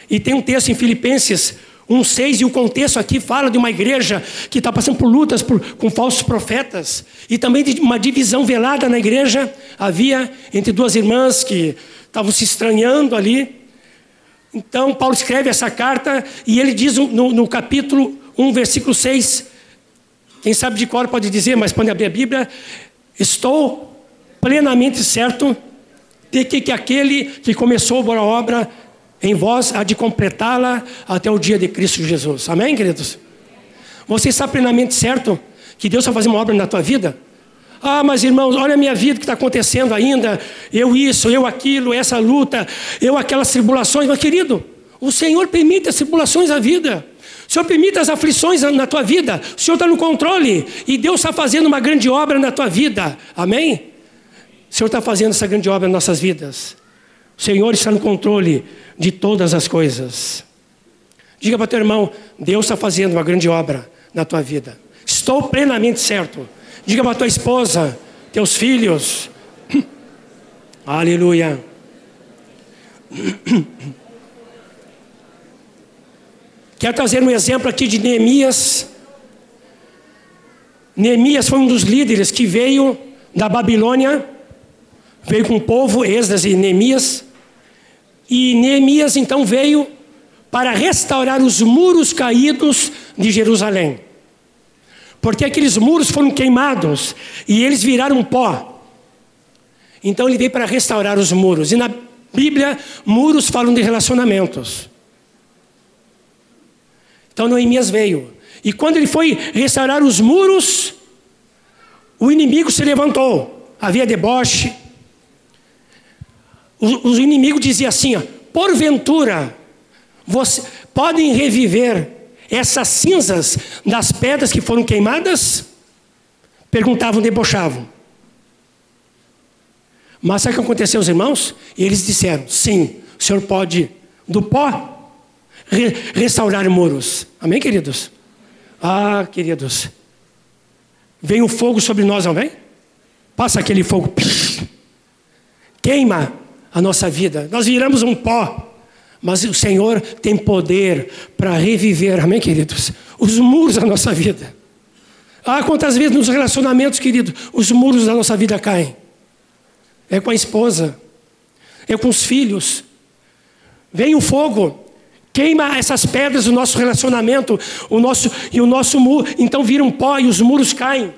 E tem um texto em Filipenses 1,6, e o contexto aqui fala de uma igreja que está passando por lutas por, com falsos profetas, e também de uma divisão velada na igreja. Havia entre duas irmãs que estavam se estranhando ali. Então, Paulo escreve essa carta e ele diz no, no capítulo 1, versículo 6. Quem sabe de cor pode dizer, mas pode abrir a Bíblia. Estou plenamente certo de que, que aquele que começou a obra em vós há de completá-la até o dia de Cristo Jesus. Amém, queridos? Você está plenamente certo que Deus vai fazer uma obra na tua vida? Ah, mas irmãos, olha a minha vida que está acontecendo ainda. Eu isso, eu aquilo, essa luta, eu aquelas tribulações. Mas querido, o Senhor permite as tribulações na vida. O Senhor permite as aflições na tua vida. O Senhor está no controle. E Deus está fazendo uma grande obra na tua vida. Amém? O Senhor está fazendo essa grande obra em nossas vidas. O Senhor está no controle de todas as coisas. Diga para teu irmão: Deus está fazendo uma grande obra na tua vida. Estou plenamente certo. Diga para tua esposa, teus filhos. (clears throat) Aleluia. (clears throat) Quero trazer um exemplo aqui de Neemias. Neemias foi um dos líderes que veio da Babilônia, veio com o povo, Esdras e Neemias. E Neemias então veio para restaurar os muros caídos de Jerusalém porque aqueles muros foram queimados e eles viraram pó. Então ele veio para restaurar os muros. E na Bíblia, muros falam de relacionamentos. Então Noemias veio. E quando ele foi restaurar os muros, o inimigo se levantou. Havia deboche. O, o inimigo dizia assim: ó, porventura, você, podem reviver essas cinzas das pedras que foram queimadas, perguntavam, debochavam. Mas sabe o que aconteceu, os irmãos? Eles disseram: sim, o Senhor pode, do pó, re restaurar muros. Amém, queridos? Ah, queridos. Vem o fogo sobre nós, vem? Passa aquele fogo, queima a nossa vida. Nós viramos um pó. Mas o Senhor tem poder para reviver, amém, queridos? Os muros da nossa vida. Ah, quantas vezes nos relacionamentos, queridos, os muros da nossa vida caem. É com a esposa, é com os filhos. Vem o fogo, queima essas pedras do nosso relacionamento, o nosso e o nosso muro, então vira um pó e os muros caem.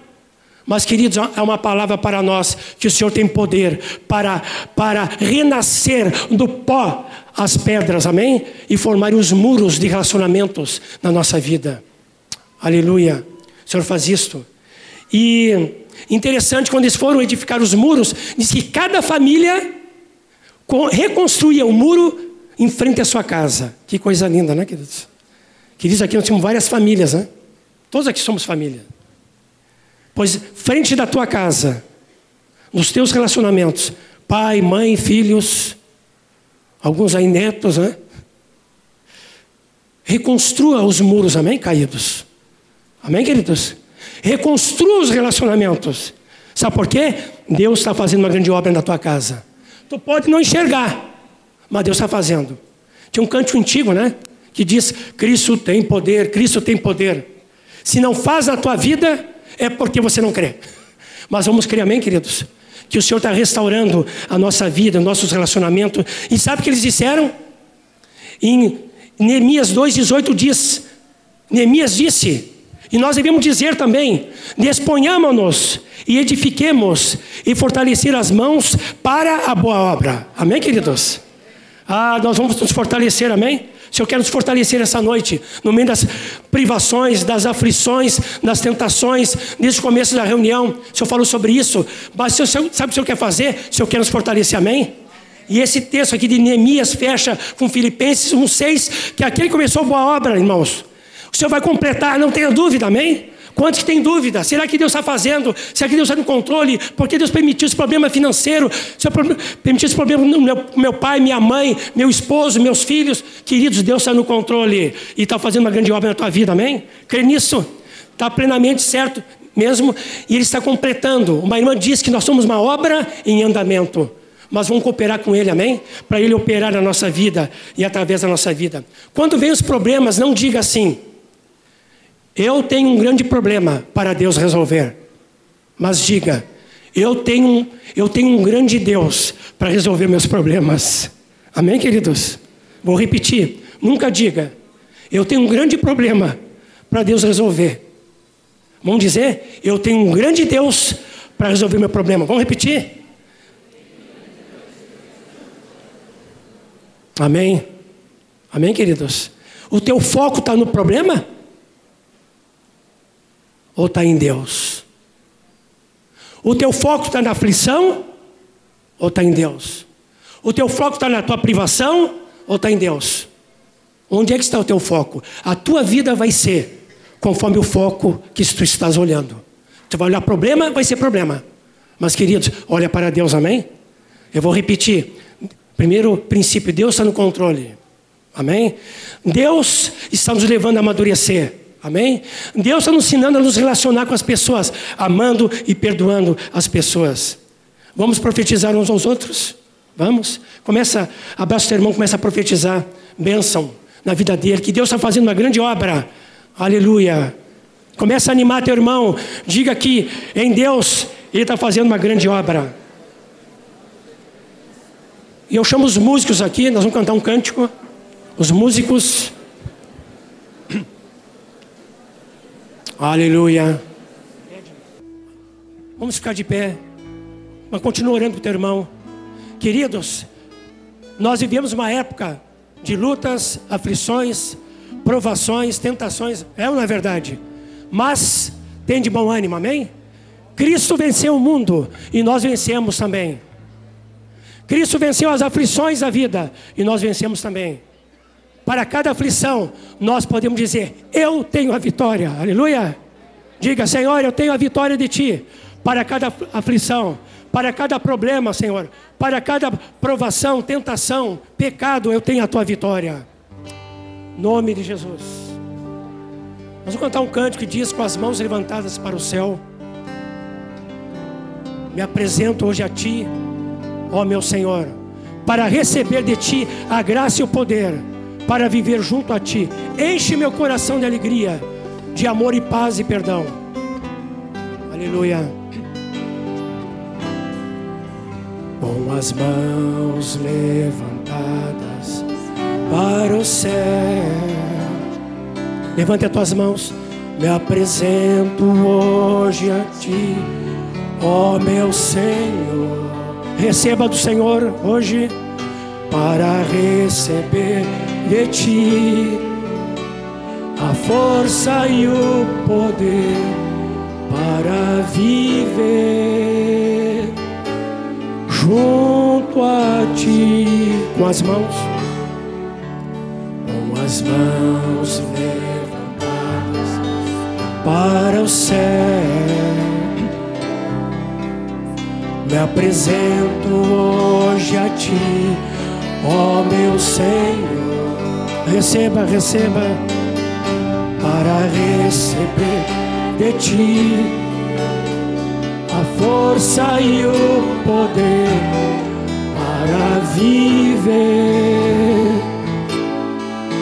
Mas, queridos, é uma palavra para nós que o Senhor tem poder para, para renascer do pó as pedras, amém? E formar os muros de relacionamentos na nossa vida. Aleluia. O Senhor faz isto. E interessante, quando eles foram edificar os muros, diz que cada família reconstruía o muro em frente à sua casa. Que coisa linda, né, queridos? Queridos, aqui nós temos várias famílias, né? Todos aqui somos família. Pois frente da tua casa, nos teus relacionamentos, pai, mãe, filhos, alguns aí netos, né? Reconstrua os muros, amém, caídos. Amém, queridos? Reconstrua os relacionamentos. Sabe por quê? Deus está fazendo uma grande obra na tua casa. Tu pode não enxergar, mas Deus está fazendo. Tinha um canto antigo, né? Que diz: Cristo tem poder, Cristo tem poder. Se não faz na tua vida, é porque você não crê. Mas vamos crer, amém, queridos? Que o Senhor está restaurando a nossa vida, nossos relacionamentos. E sabe o que eles disseram? Em Neemias 2,18 diz: Neemias disse, e nós devemos dizer também: disponhamos-nos e edifiquemos e fortalecer as mãos para a boa obra. Amém, queridos? Ah, nós vamos nos fortalecer, amém? Se eu quero nos fortalecer essa noite, no meio das privações, das aflições, das tentações, desde o começo da reunião, o Senhor falou sobre isso. Mas se sabe o que o Senhor quer fazer? Se eu quero nos fortalecer, amém? E esse texto aqui de Neemias fecha com Filipenses 1,6, que aquele começou boa obra, irmãos. O Senhor vai completar, não tenha dúvida, amém? Quantos que têm dúvida? Será que Deus está fazendo? Será que Deus está no controle? Por que Deus permitiu esse problema financeiro? Permitiu esse problema no meu, meu pai, minha mãe, meu esposo, meus filhos? Queridos, Deus está no controle e está fazendo uma grande obra na tua vida, amém? Crê nisso? Está plenamente certo mesmo e Ele está completando. Uma irmã disse que nós somos uma obra em andamento mas vamos cooperar com Ele, amém? Para Ele operar na nossa vida e através da nossa vida. Quando vem os problemas, não diga assim, eu tenho um grande problema para Deus resolver. Mas diga, eu tenho, eu tenho um grande Deus para resolver meus problemas. Amém, queridos? Vou repetir. Nunca diga, eu tenho um grande problema para Deus resolver. Vamos dizer, eu tenho um grande Deus para resolver meu problema. Vamos repetir? Amém? Amém, queridos? O teu foco está no problema? Ou está em Deus? O teu foco está na aflição ou está em Deus? O teu foco está na tua privação ou está em Deus? Onde é que está o teu foco? A tua vida vai ser conforme o foco que tu estás olhando. Tu vai olhar problema, vai ser problema. Mas, queridos, olha para Deus, amém? Eu vou repetir. Primeiro princípio, Deus está no controle. Amém? Deus está nos levando a amadurecer. Amém? Deus está nos ensinando a nos relacionar com as pessoas, amando e perdoando as pessoas. Vamos profetizar uns aos outros? Vamos? Começa, abraça o teu irmão, começa a profetizar bênção na vida dele, que Deus está fazendo uma grande obra. Aleluia. Começa a animar teu irmão, diga que em Deus ele está fazendo uma grande obra. E eu chamo os músicos aqui, nós vamos cantar um cântico. Os músicos. Aleluia. Vamos ficar de pé. Mas continua orando o teu irmão. Queridos, nós vivemos uma época de lutas, aflições, provações, tentações. É ou não é verdade? Mas tem de bom ânimo, amém? Cristo venceu o mundo e nós vencemos também. Cristo venceu as aflições da vida e nós vencemos também. Para cada aflição, nós podemos dizer: Eu tenho a vitória. Aleluia. Diga, Senhor, eu tenho a vitória de Ti. Para cada aflição, para cada problema, Senhor, para cada provação, tentação, pecado, eu tenho a Tua vitória. Nome de Jesus. Nós vamos cantar um cântico que diz com as mãos levantadas para o céu. Me apresento hoje a Ti, ó meu Senhor, para receber de Ti a graça e o poder, para viver junto a Ti. Enche meu coração de alegria, de amor e paz e perdão. Aleluia. Com as mãos levantadas para o céu. Levante as tuas mãos. Me apresento hoje a Ti Ó meu Senhor, receba do Senhor hoje para receber de ti. A força e o poder para viver junto a ti. Com as mãos. Com as mãos levantadas para o céu. Me apresento hoje a ti, ó meu Senhor. Receba, receba, para receber de ti a força e o poder para viver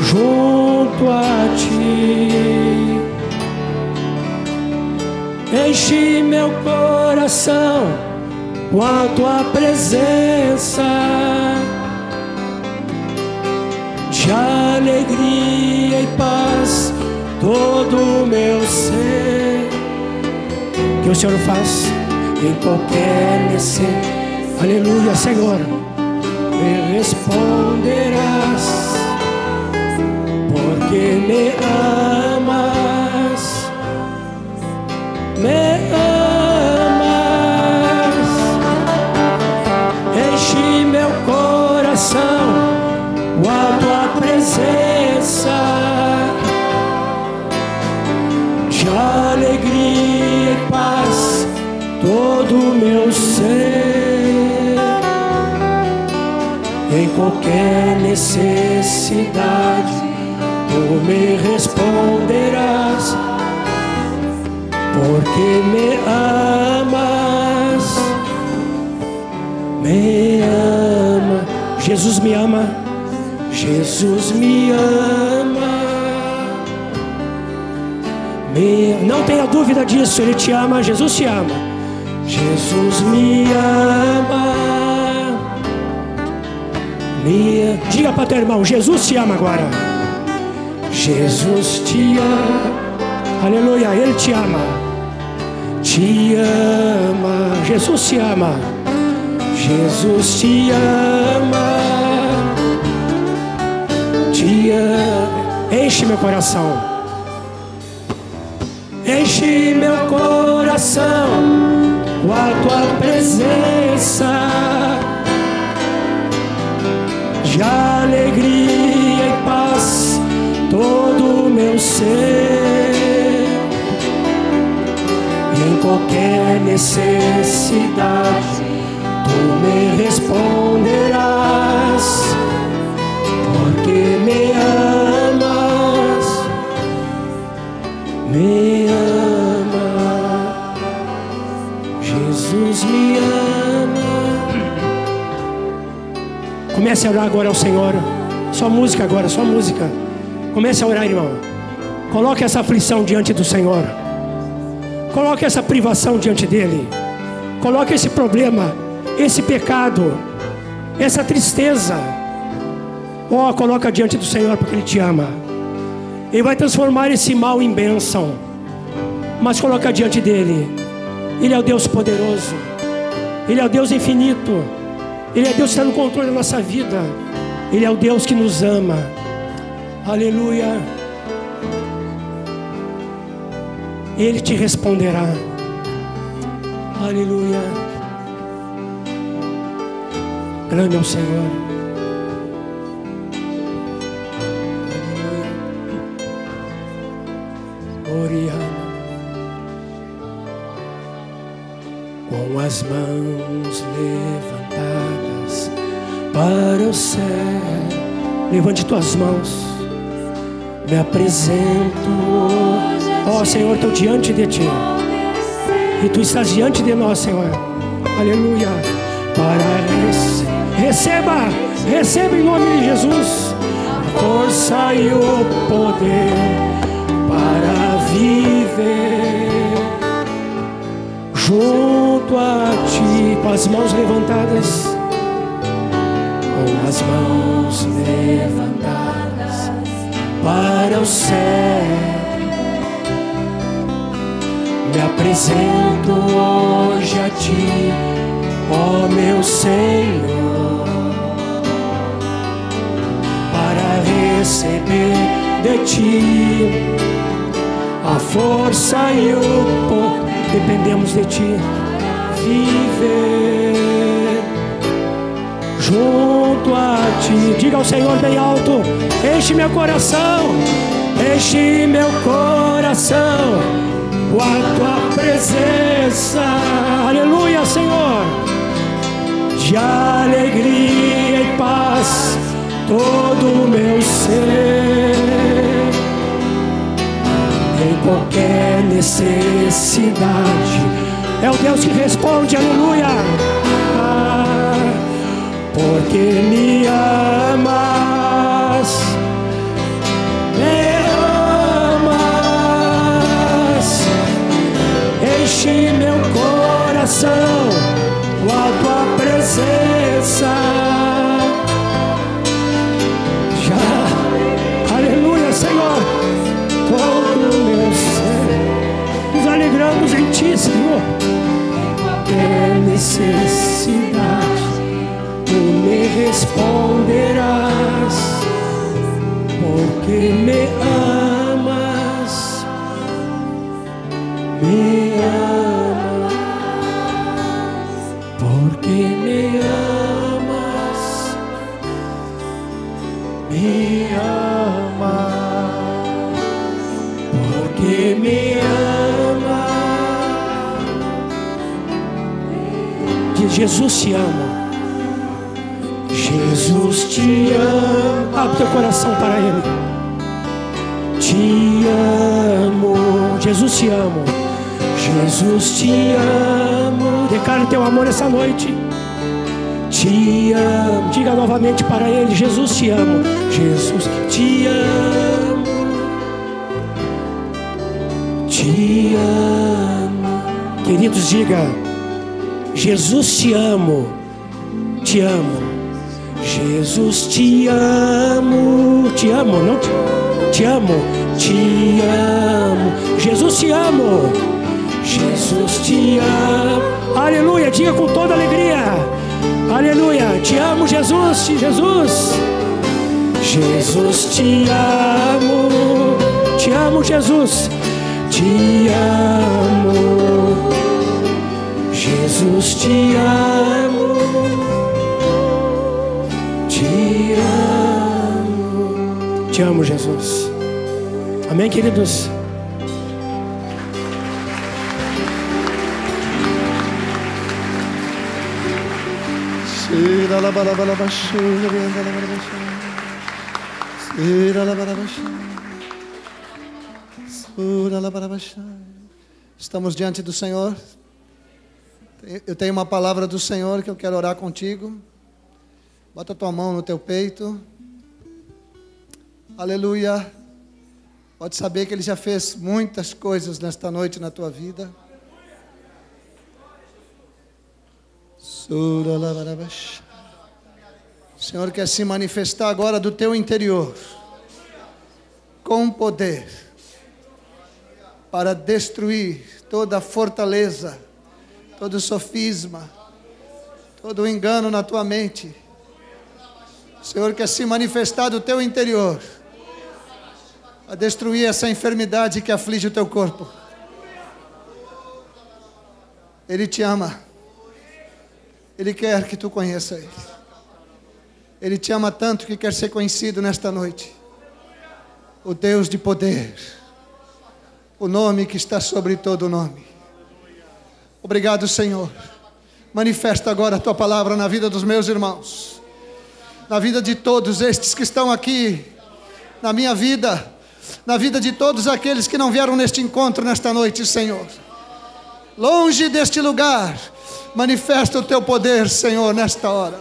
junto a ti. Enche meu coração com a tua presença alegria e paz todo o meu ser. Que o Senhor faz em qualquer necessidade aleluia Senhor. Me responderás porque me amas. Me qualquer necessidade tu me responderás porque me amas me ama Jesus me ama, Jesus me ama. Me... Não tenha dúvida disso, Ele te ama, Jesus te ama. Jesus me ama. Diga para teu irmão, Jesus te ama agora. Jesus te ama. Aleluia, Ele te ama. Te ama, Jesus te ama. Jesus te ama, te ama. Enche meu coração, enche meu coração com a tua presença de ser. E em qualquer necessidade tu me responderás, porque me amas, me ama, Jesus me ama. Comece a orar agora ao Senhor, só música agora, só música. Comece a orar, irmão. Coloque essa aflição diante do Senhor. Coloque essa privação diante dele. Coloque esse problema esse pecado, essa tristeza. Ó, oh, coloca diante do Senhor porque Ele te ama. Ele vai transformar esse mal em bênção. Mas coloca diante dele. Ele é o Deus poderoso. Ele é o Deus infinito. Ele é Deus que está no controle da nossa vida. Ele é o Deus que nos ama. Aleluia. Ele te responderá. Aleluia. Grande é o Senhor. Aleluia. Oriana. Com as mãos levantadas para o céu. Levante tuas mãos. Me apresento hoje ó oh, Senhor, estou diante de Ti, e Tu estás diante de nós, Senhor, aleluia, para receba, receba em nome de Jesus. A força e o poder para viver. Junto a ti, com as mãos levantadas, com as mãos levantadas. Para o céu. Apresento hoje a ti, ó meu Senhor, para receber de ti a força e o poder. Dependemos de ti. Viver junto a ti. Diga ao Senhor bem alto: Enche meu coração, enche meu coração com a tua presença. Aleluia, Senhor. De alegria e paz todo o meu ser. Em qualquer necessidade, é o Deus que responde, aleluia. Ah, porque me amas, enche meu coração com a tua presença. alegramos em Ti, Senhor. É necessidade, Tu me responderás, porque me amas, me amas, Jesus te ama. Jesus te ama. Abre teu coração para Ele. Te amo. Jesus te ama. Jesus te amo. Declare teu amor essa noite. Te amo. Diga novamente para Ele: Jesus te amo. Jesus te amo. Te amo. Queridos, diga. Jesus te amo, te amo. Jesus te amo, te amo, não te, te amo, te amo. Jesus te amo, Jesus te amo. Aleluia, diga com toda alegria. Aleluia, te amo, Jesus, Jesus. Jesus te amo, te amo, Jesus, te amo. Jesus te amo, te amo, te amo, Jesus. Amém, queridos? Estamos diante do Senhor. Eu tenho uma palavra do Senhor que eu quero orar contigo. Bota tua mão no teu peito. Aleluia. Pode saber que Ele já fez muitas coisas nesta noite na tua vida. O Senhor quer se manifestar agora do teu interior, com poder, para destruir toda fortaleza todo sofisma, todo engano na tua mente. O Senhor quer se manifestar do teu interior, a destruir essa enfermidade que aflige o teu corpo. Ele te ama. Ele quer que tu conheça Ele. Ele te ama tanto que quer ser conhecido nesta noite. O Deus de poder, o nome que está sobre todo nome. Obrigado, Senhor. Manifesta agora a tua palavra na vida dos meus irmãos, na vida de todos estes que estão aqui, na minha vida, na vida de todos aqueles que não vieram neste encontro nesta noite, Senhor. Longe deste lugar, manifesta o teu poder, Senhor, nesta hora,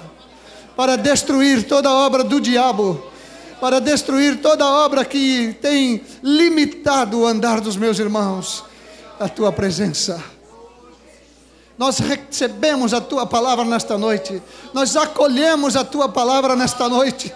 para destruir toda obra do diabo para destruir toda obra que tem limitado o andar dos meus irmãos, a tua presença. Nós recebemos a tua palavra nesta noite, nós acolhemos a tua palavra nesta noite.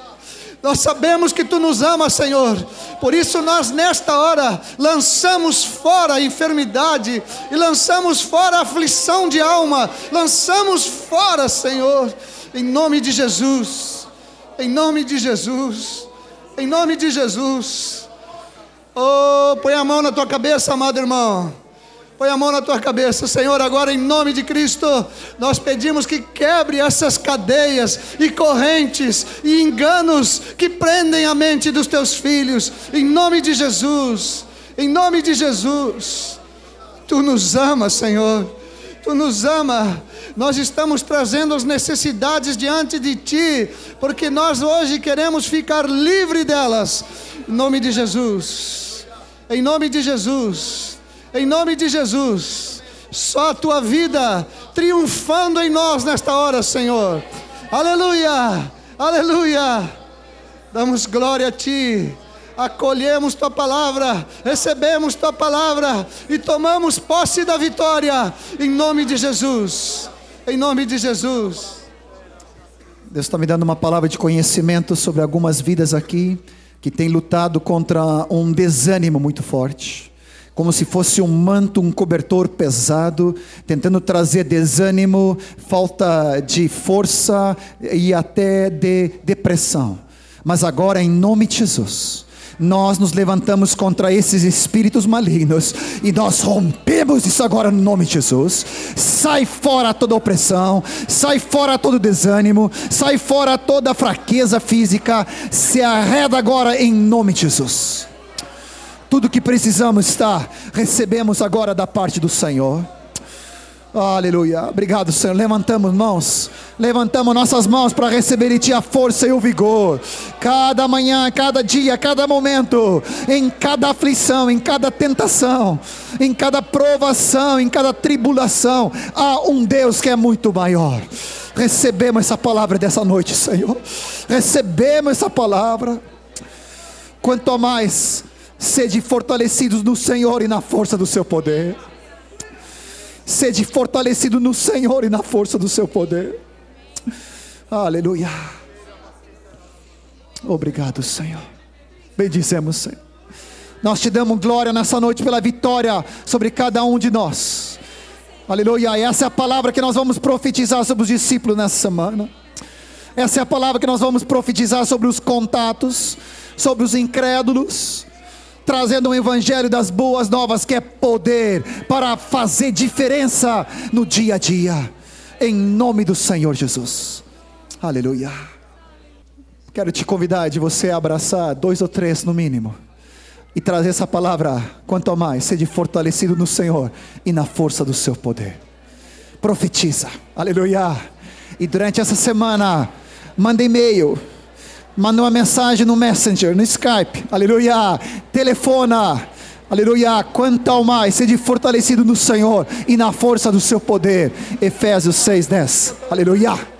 Nós sabemos que tu nos amas, Senhor. Por isso nós nesta hora lançamos fora a enfermidade e lançamos fora a aflição de alma. Lançamos fora, Senhor, em nome de Jesus. Em nome de Jesus. Em nome de Jesus. Oh, põe a mão na tua cabeça, amado irmão. Põe a mão na tua cabeça, Senhor, agora em nome de Cristo, nós pedimos que quebre essas cadeias e correntes e enganos que prendem a mente dos teus filhos, em nome de Jesus, em nome de Jesus. Tu nos amas, Senhor, tu nos amas nós estamos trazendo as necessidades diante de Ti, porque nós hoje queremos ficar livre delas, em nome de Jesus, em nome de Jesus, em nome de Jesus, só a Tua vida triunfando em nós nesta hora, Senhor, aleluia, aleluia, damos glória a Ti acolhemos tua palavra, recebemos tua palavra e tomamos posse da vitória, em nome de Jesus. Em nome de Jesus. Deus está me dando uma palavra de conhecimento sobre algumas vidas aqui que têm lutado contra um desânimo muito forte. Como se fosse um manto, um cobertor pesado, tentando trazer desânimo, falta de força e até de depressão. Mas agora, em nome de Jesus, nós nos levantamos contra esses espíritos malignos e nós rompemos isso agora no nome de Jesus. Sai fora toda opressão, sai fora todo desânimo, sai fora toda fraqueza física, se arreda agora em nome de Jesus. Tudo que precisamos está, recebemos agora da parte do Senhor. Aleluia. Obrigado, Senhor. Levantamos mãos. Levantamos nossas mãos para receber de Ti a força e o vigor. Cada manhã, cada dia, cada momento, em cada aflição, em cada tentação, em cada provação, em cada tribulação, há um Deus que é muito maior. Recebemos essa palavra dessa noite, Senhor. Recebemos essa palavra. Quanto mais sede fortalecidos no Senhor e na força do seu poder. Sede fortalecido no Senhor e na força do seu poder. Aleluia. Obrigado, Senhor. Bendizemos, Senhor. Nós te damos glória nessa noite pela vitória sobre cada um de nós. Aleluia. Essa é a palavra que nós vamos profetizar sobre os discípulos nessa semana. Essa é a palavra que nós vamos profetizar sobre os contatos, sobre os incrédulos trazendo um evangelho das boas novas que é poder para fazer diferença no dia a dia, em nome do Senhor Jesus. Aleluia. Quero te convidar de você abraçar dois ou três no mínimo e trazer essa palavra, quanto mais, seja fortalecido no Senhor e na força do seu poder. Profetiza, aleluia. E durante essa semana, manda e-mail manda uma mensagem no Messenger, no Skype, aleluia, telefona, aleluia, quanto ao mais, seja fortalecido no Senhor e na força do seu poder, Efésios 6, 10, aleluia.